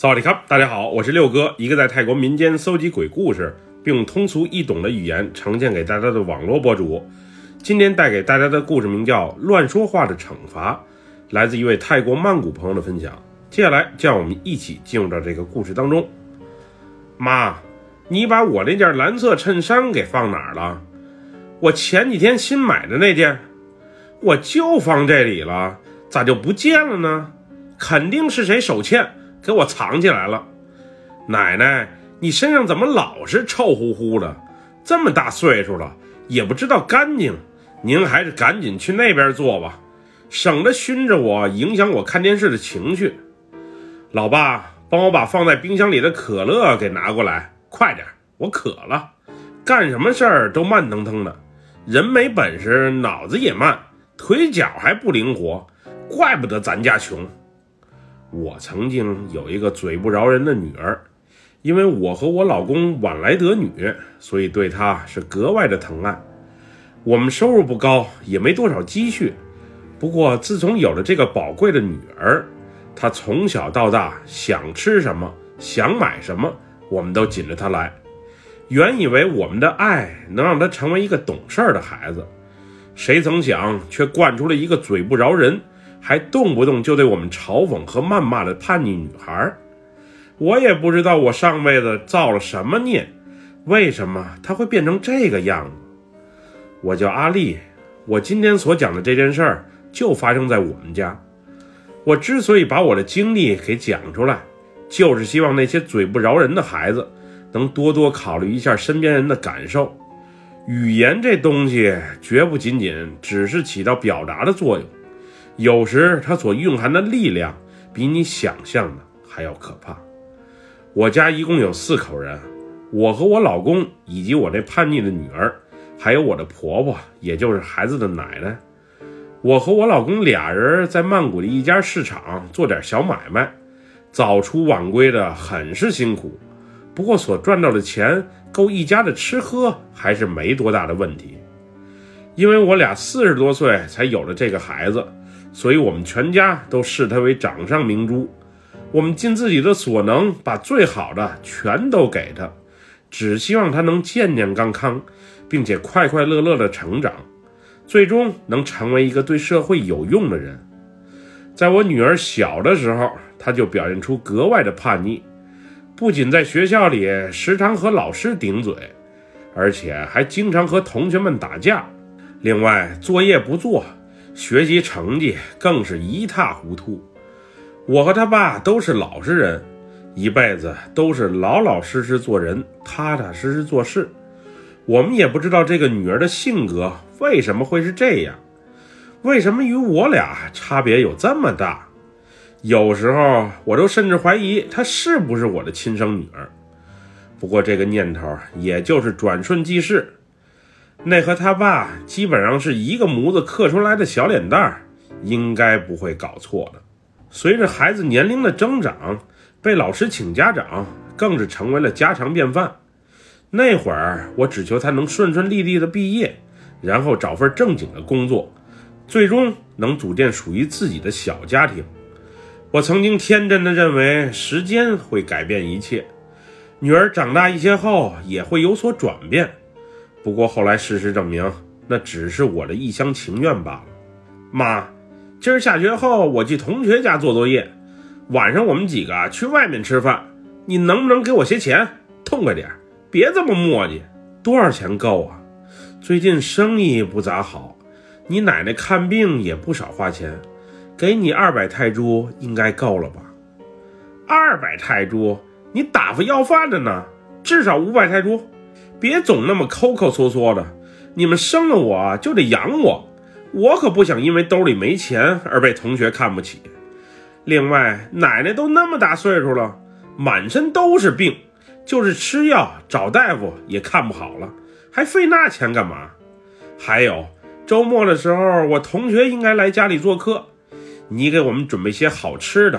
萨瓦迪卡，大家好，我是六哥，一个在泰国民间搜集鬼故事，并用通俗易懂的语言呈现给大家的网络博主。今天带给大家的故事名叫《乱说话的惩罚》，来自一位泰国曼谷朋友的分享。接下来，就让我们一起进入到这个故事当中。妈，你把我那件蓝色衬衫给放哪儿了？我前几天新买的那件，我就放这里了，咋就不见了呢？肯定是谁手欠。给我藏起来了，奶奶，你身上怎么老是臭乎乎的？这么大岁数了也不知道干净，您还是赶紧去那边坐吧，省得熏着我，影响我看电视的情绪。老爸，帮我把放在冰箱里的可乐给拿过来，快点，我渴了。干什么事儿都慢腾腾的，人没本事，脑子也慢，腿脚还不灵活，怪不得咱家穷。我曾经有一个嘴不饶人的女儿，因为我和我老公晚来得女，所以对她是格外的疼爱。我们收入不高，也没多少积蓄。不过自从有了这个宝贵的女儿，她从小到大想吃什么、想买什么，我们都紧着她来。原以为我们的爱能让她成为一个懂事儿的孩子，谁曾想却惯出了一个嘴不饶人。还动不动就对我们嘲讽和谩骂的叛逆女孩，我也不知道我上辈子造了什么孽，为什么她会变成这个样子？我叫阿丽，我今天所讲的这件事儿就发生在我们家。我之所以把我的经历给讲出来，就是希望那些嘴不饶人的孩子能多多考虑一下身边人的感受。语言这东西绝不仅仅只是起到表达的作用。有时它所蕴含的力量，比你想象的还要可怕。我家一共有四口人，我和我老公以及我那叛逆的女儿，还有我的婆婆，也就是孩子的奶奶。我和我老公俩人在曼谷的一家市场做点小买卖，早出晚归的，很是辛苦。不过所赚到的钱够一家的吃喝，还是没多大的问题。因为我俩四十多岁才有了这个孩子。所以，我们全家都视他为掌上明珠。我们尽自己的所能，把最好的全都给他，只希望他能健健康康，并且快快乐乐的成长，最终能成为一个对社会有用的人。在我女儿小的时候，她就表现出格外的叛逆，不仅在学校里时常和老师顶嘴，而且还经常和同学们打架。另外，作业不做。学习成绩更是一塌糊涂。我和他爸都是老实人，一辈子都是老老实实做人，踏踏实实做事。我们也不知道这个女儿的性格为什么会是这样，为什么与我俩差别有这么大？有时候我都甚至怀疑她是不是我的亲生女儿。不过这个念头也就是转瞬即逝。那和他爸基本上是一个模子刻出来的小脸蛋儿，应该不会搞错的。随着孩子年龄的增长，被老师请家长更是成为了家常便饭。那会儿我只求他能顺顺利利的毕业，然后找份正经的工作，最终能组建属于自己的小家庭。我曾经天真的认为时间会改变一切，女儿长大一些后也会有所转变。不过后来事实证明，那只是我的一厢情愿罢了。妈，今儿下学后我去同学家做作业，晚上我们几个去外面吃饭，你能不能给我些钱？痛快点，别这么磨叽。多少钱够啊？最近生意不咋好，你奶奶看病也不少花钱，给你二百泰铢应该够了吧？二百泰铢？你打发要饭的呢？至少五百泰铢。别总那么抠抠搓搓的，你们生了我就得养我，我可不想因为兜里没钱而被同学看不起。另外，奶奶都那么大岁数了，满身都是病，就是吃药找大夫也看不好了，还费那钱干嘛？还有周末的时候，我同学应该来家里做客，你给我们准备些好吃的，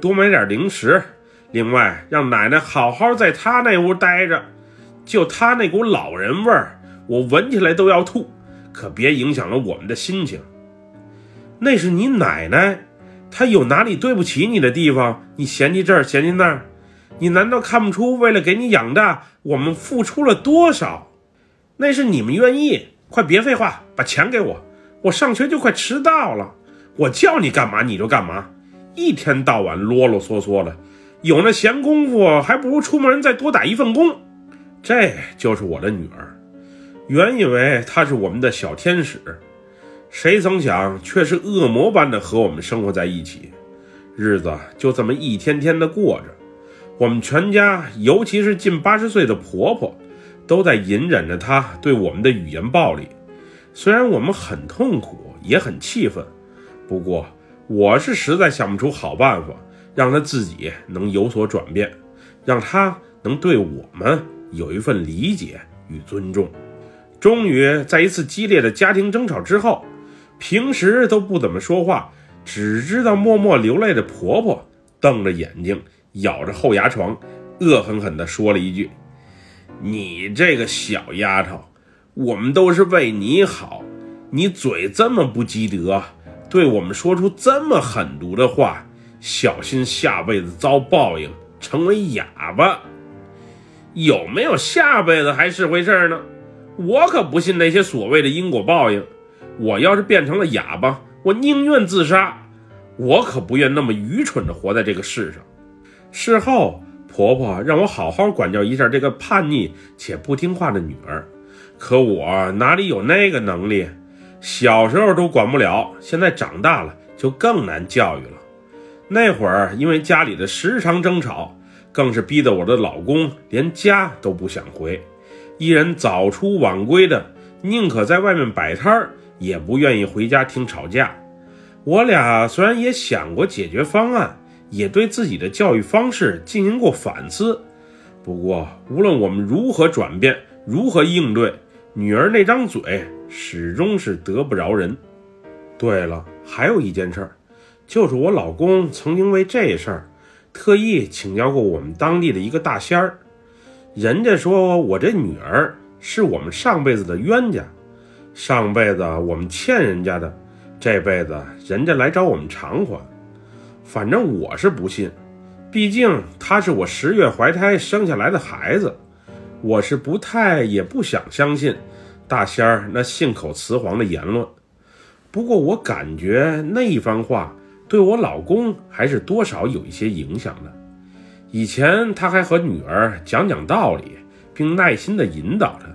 多买点零食，另外让奶奶好好在她那屋待着。就他那股老人味儿，我闻起来都要吐，可别影响了我们的心情。那是你奶奶，她有哪里对不起你的地方？你嫌弃这儿，嫌弃那儿，你难道看不出为了给你养大，我们付出了多少？那是你们愿意。快别废话，把钱给我，我上学就快迟到了。我叫你干嘛你就干嘛，一天到晚啰啰嗦嗦的，有那闲工夫，还不如出门再多打一份工。这就是我的女儿，原以为她是我们的小天使。谁曾想，却是恶魔般的和我们生活在一起，日子就这么一天天的过着。我们全家，尤其是近八十岁的婆婆，都在隐忍着她对我们的语言暴力。虽然我们很痛苦，也很气愤，不过我是实在想不出好办法，让她自己能有所转变，让她能对我们有一份理解与尊重。终于在一次激烈的家庭争吵之后。平时都不怎么说话，只知道默默流泪的婆婆，瞪着眼睛，咬着后牙床，恶狠狠地说了一句：“你这个小丫头，我们都是为你好，你嘴这么不积德，对我们说出这么狠毒的话，小心下辈子遭报应，成为哑巴。有没有下辈子还是回事呢？我可不信那些所谓的因果报应。”我要是变成了哑巴，我宁愿自杀，我可不愿那么愚蠢的活在这个世上。事后，婆婆让我好好管教一下这个叛逆且不听话的女儿，可我哪里有那个能力？小时候都管不了，现在长大了就更难教育了。那会儿因为家里的时常争吵，更是逼得我的老公连家都不想回，一人早出晚归的，宁可在外面摆摊儿。也不愿意回家听吵架。我俩虽然也想过解决方案，也对自己的教育方式进行过反思，不过无论我们如何转变，如何应对，女儿那张嘴始终是得不饶人。对了，还有一件事儿，就是我老公曾经为这事儿特意请教过我们当地的一个大仙儿，人家说我这女儿是我们上辈子的冤家。上辈子我们欠人家的，这辈子人家来找我们偿还。反正我是不信，毕竟他是我十月怀胎生下来的孩子，我是不太也不想相信大仙儿那信口雌黄的言论。不过我感觉那一番话对我老公还是多少有一些影响的。以前他还和女儿讲讲道理，并耐心地引导她。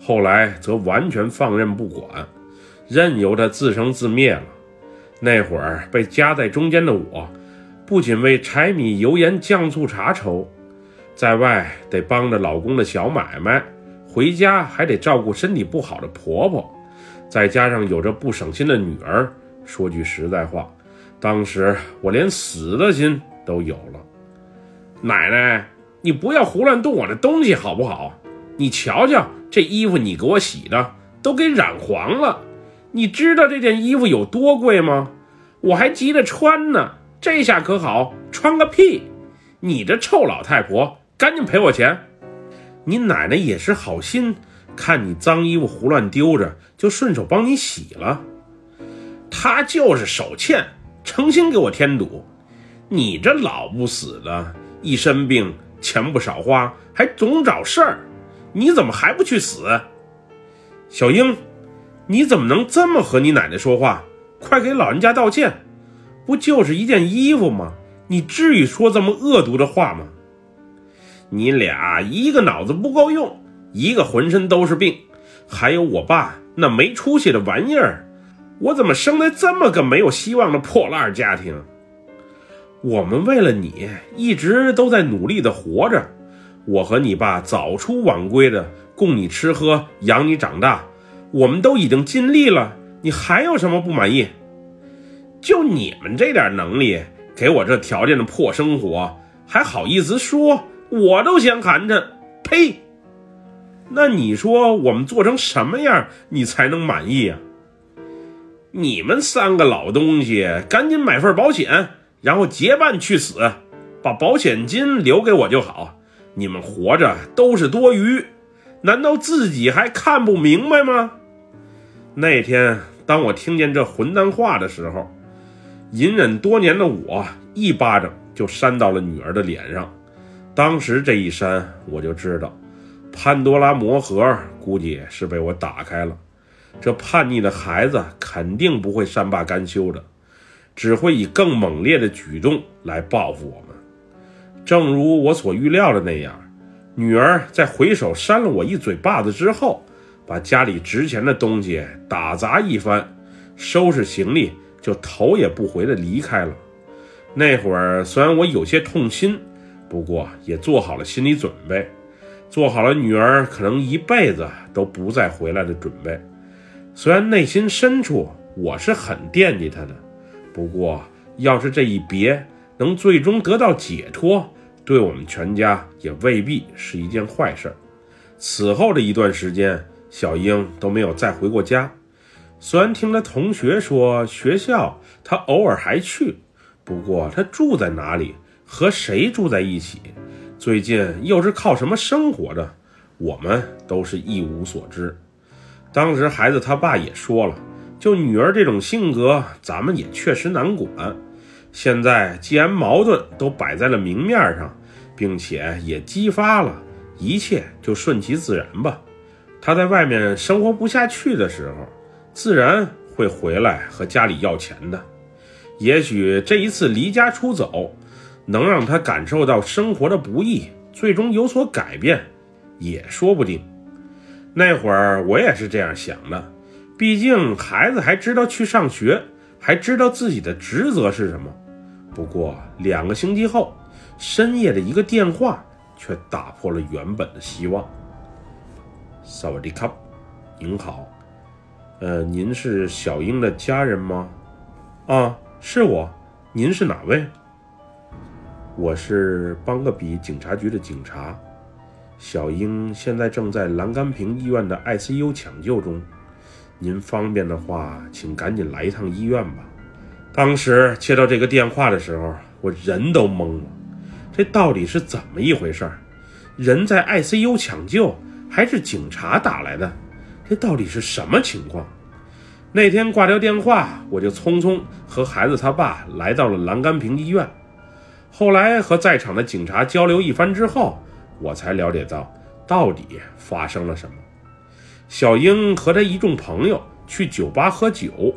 后来则完全放任不管，任由他自生自灭了。那会儿被夹在中间的我，不仅为柴米油盐酱醋茶愁，在外得帮着老公的小买卖，回家还得照顾身体不好的婆婆，再加上有着不省心的女儿。说句实在话，当时我连死的心都有了。奶奶，你不要胡乱动我的东西好不好？你瞧瞧。这衣服你给我洗的都给染黄了，你知道这件衣服有多贵吗？我还急着穿呢，这下可好，穿个屁！你这臭老太婆，赶紧赔我钱！你奶奶也是好心，看你脏衣服胡乱丢着，就顺手帮你洗了。她就是手欠，诚心给我添堵。你这老不死的，一身病钱不少花，还总找事儿。你怎么还不去死，小英？你怎么能这么和你奶奶说话？快给老人家道歉！不就是一件衣服吗？你至于说这么恶毒的话吗？你俩一个脑子不够用，一个浑身都是病，还有我爸那没出息的玩意儿！我怎么生在这么个没有希望的破烂家庭？我们为了你一直都在努力的活着。我和你爸早出晚归的供你吃喝，养你长大，我们都已经尽力了，你还有什么不满意？就你们这点能力，给我这条件的破生活，还好意思说？我都嫌寒碜！呸！那你说我们做成什么样，你才能满意啊？你们三个老东西，赶紧买份保险，然后结伴去死，把保险金留给我就好。你们活着都是多余，难道自己还看不明白吗？那天当我听见这混蛋话的时候，隐忍多年的我一巴掌就扇到了女儿的脸上。当时这一扇，我就知道，潘多拉魔盒估计是被我打开了。这叛逆的孩子肯定不会善罢甘休的，只会以更猛烈的举动来报复我们。正如我所预料的那样，女儿在回手扇了我一嘴巴子之后，把家里值钱的东西打砸一番，收拾行李就头也不回地离开了。那会儿虽然我有些痛心，不过也做好了心理准备，做好了女儿可能一辈子都不再回来的准备。虽然内心深处我是很惦记他的，不过要是这一别能最终得到解脱，对我们全家也未必是一件坏事。此后的一段时间，小英都没有再回过家。虽然听他同学说学校他偶尔还去，不过他住在哪里，和谁住在一起，最近又是靠什么生活的，我们都是一无所知。当时孩子他爸也说了，就女儿这种性格，咱们也确实难管。现在既然矛盾都摆在了明面上，并且也激发了，一切就顺其自然吧。他在外面生活不下去的时候，自然会回来和家里要钱的。也许这一次离家出走，能让他感受到生活的不易，最终有所改变，也说不定。那会儿我也是这样想的，毕竟孩子还知道去上学，还知道自己的职责是什么。不过两个星期后，深夜的一个电话却打破了原本的希望。萨瓦迪卡，您好，呃，您是小英的家人吗？啊，是我，您是哪位？我是邦格比警察局的警察。小英现在正在蓝甘平医院的 ICU 抢救中，您方便的话，请赶紧来一趟医院吧。当时接到这个电话的时候，我人都懵了，这到底是怎么一回事？人在 ICU 抢救，还是警察打来的？这到底是什么情况？那天挂掉电话，我就匆匆和孩子他爸来到了蓝甘平医院。后来和在场的警察交流一番之后。我才了解到到底发生了什么。小英和他一众朋友去酒吧喝酒，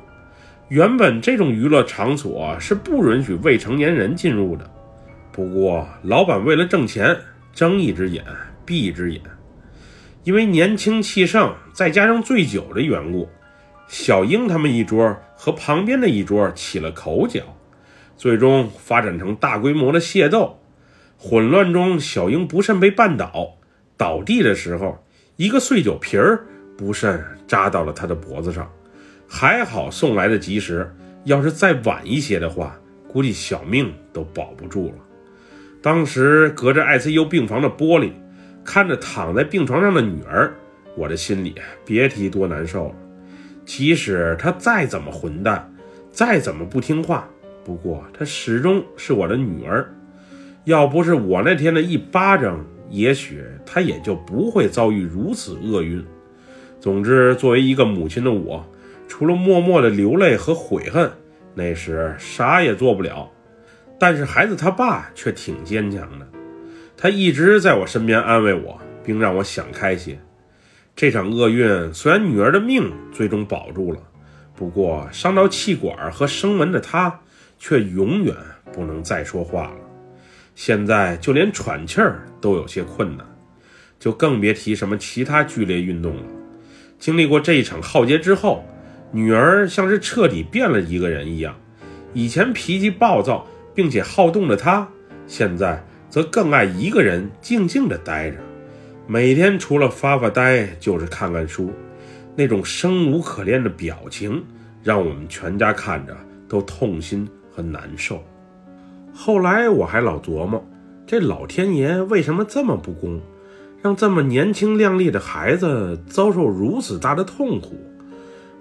原本这种娱乐场所是不允许未成年人进入的。不过老板为了挣钱，睁一只眼闭一只眼。因为年轻气盛，再加上醉酒的缘故，小英他们一桌和旁边的一桌起了口角，最终发展成大规模的械斗。混乱中，小英不慎被绊倒，倒地的时候，一个碎酒瓶儿不慎扎到了她的脖子上，还好送来的及时，要是再晚一些的话，估计小命都保不住了。当时隔着 ICU 病房的玻璃，看着躺在病床上的女儿，我的心里别提多难受了。即使她再怎么混蛋，再怎么不听话，不过她始终是我的女儿。要不是我那天的一巴掌，也许他也就不会遭遇如此厄运。总之，作为一个母亲的我，除了默默的流泪和悔恨，那时啥也做不了。但是孩子他爸却挺坚强的，他一直在我身边安慰我，并让我想开些。这场厄运虽然女儿的命最终保住了，不过伤到气管和声门的他，却永远不能再说话了。现在就连喘气儿都有些困难，就更别提什么其他剧烈运动了。经历过这一场浩劫之后，女儿像是彻底变了一个人一样。以前脾气暴躁并且好动的她，现在则更爱一个人静静地待着。每天除了发发呆，就是看看书，那种生无可恋的表情，让我们全家看着都痛心和难受。后来我还老琢磨，这老天爷为什么这么不公，让这么年轻靓丽的孩子遭受如此大的痛苦？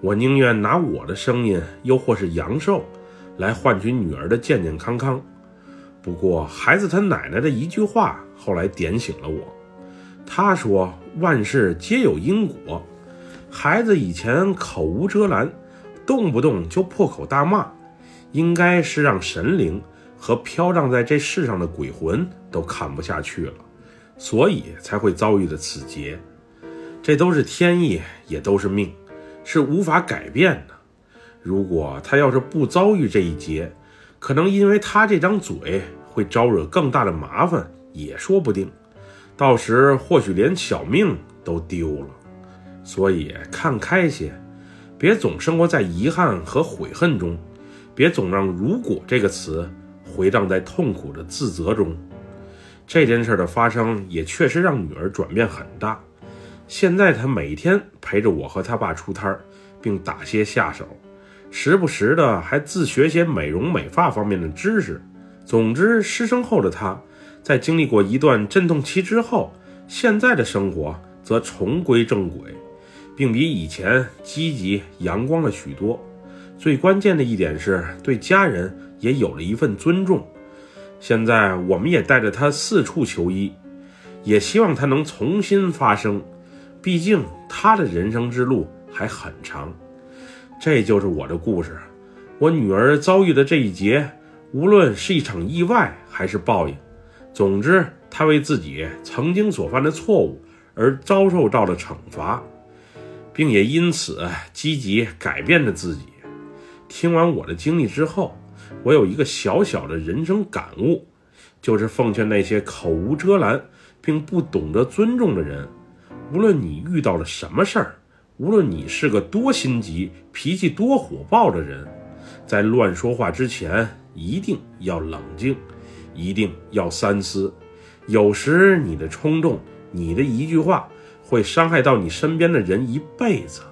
我宁愿拿我的声音，又或是阳寿，来换取女儿的健健康康。不过孩子他奶奶的一句话，后来点醒了我。他说：“万事皆有因果。”孩子以前口无遮拦，动不动就破口大骂。应该是让神灵和飘荡在这世上的鬼魂都看不下去了，所以才会遭遇的此劫。这都是天意，也都是命，是无法改变的。如果他要是不遭遇这一劫，可能因为他这张嘴会招惹更大的麻烦，也说不定。到时或许连小命都丢了。所以看开些，别总生活在遗憾和悔恨中，别总让“如果”这个词回荡在痛苦的自责中。这件事的发生也确实让女儿转变很大。现在她每天陪着我和她爸出摊儿，并打些下手。时不时的还自学些美容美发方面的知识。总之，失声后的她，在经历过一段阵痛期之后，现在的生活则重归正轨，并比以前积极阳光了许多。最关键的一点是，对家人也有了一份尊重。现在，我们也带着他四处求医，也希望他能重新发声。毕竟，他的人生之路还很长。这就是我的故事，我女儿遭遇的这一劫，无论是一场意外还是报应，总之，她为自己曾经所犯的错误而遭受到了惩罚，并也因此积极改变着自己。听完我的经历之后，我有一个小小的人生感悟，就是奉劝那些口无遮拦并不懂得尊重的人，无论你遇到了什么事儿。无论你是个多心急、脾气多火爆的人，在乱说话之前，一定要冷静，一定要三思。有时你的冲动，你的一句话，会伤害到你身边的人一辈子。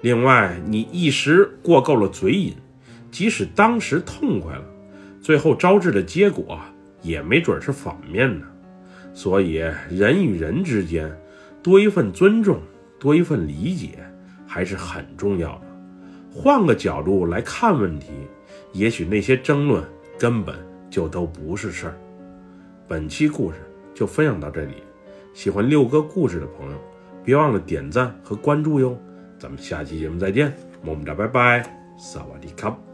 另外，你一时过够了嘴瘾，即使当时痛快了，最后招致的结果也没准是反面的。所以，人与人之间多一份尊重。多一份理解还是很重要的。换个角度来看问题，也许那些争论根本就都不是事儿。本期故事就分享到这里，喜欢六哥故事的朋友，别忘了点赞和关注哟。咱们下期节目再见，么么哒，拜拜，萨瓦迪卡。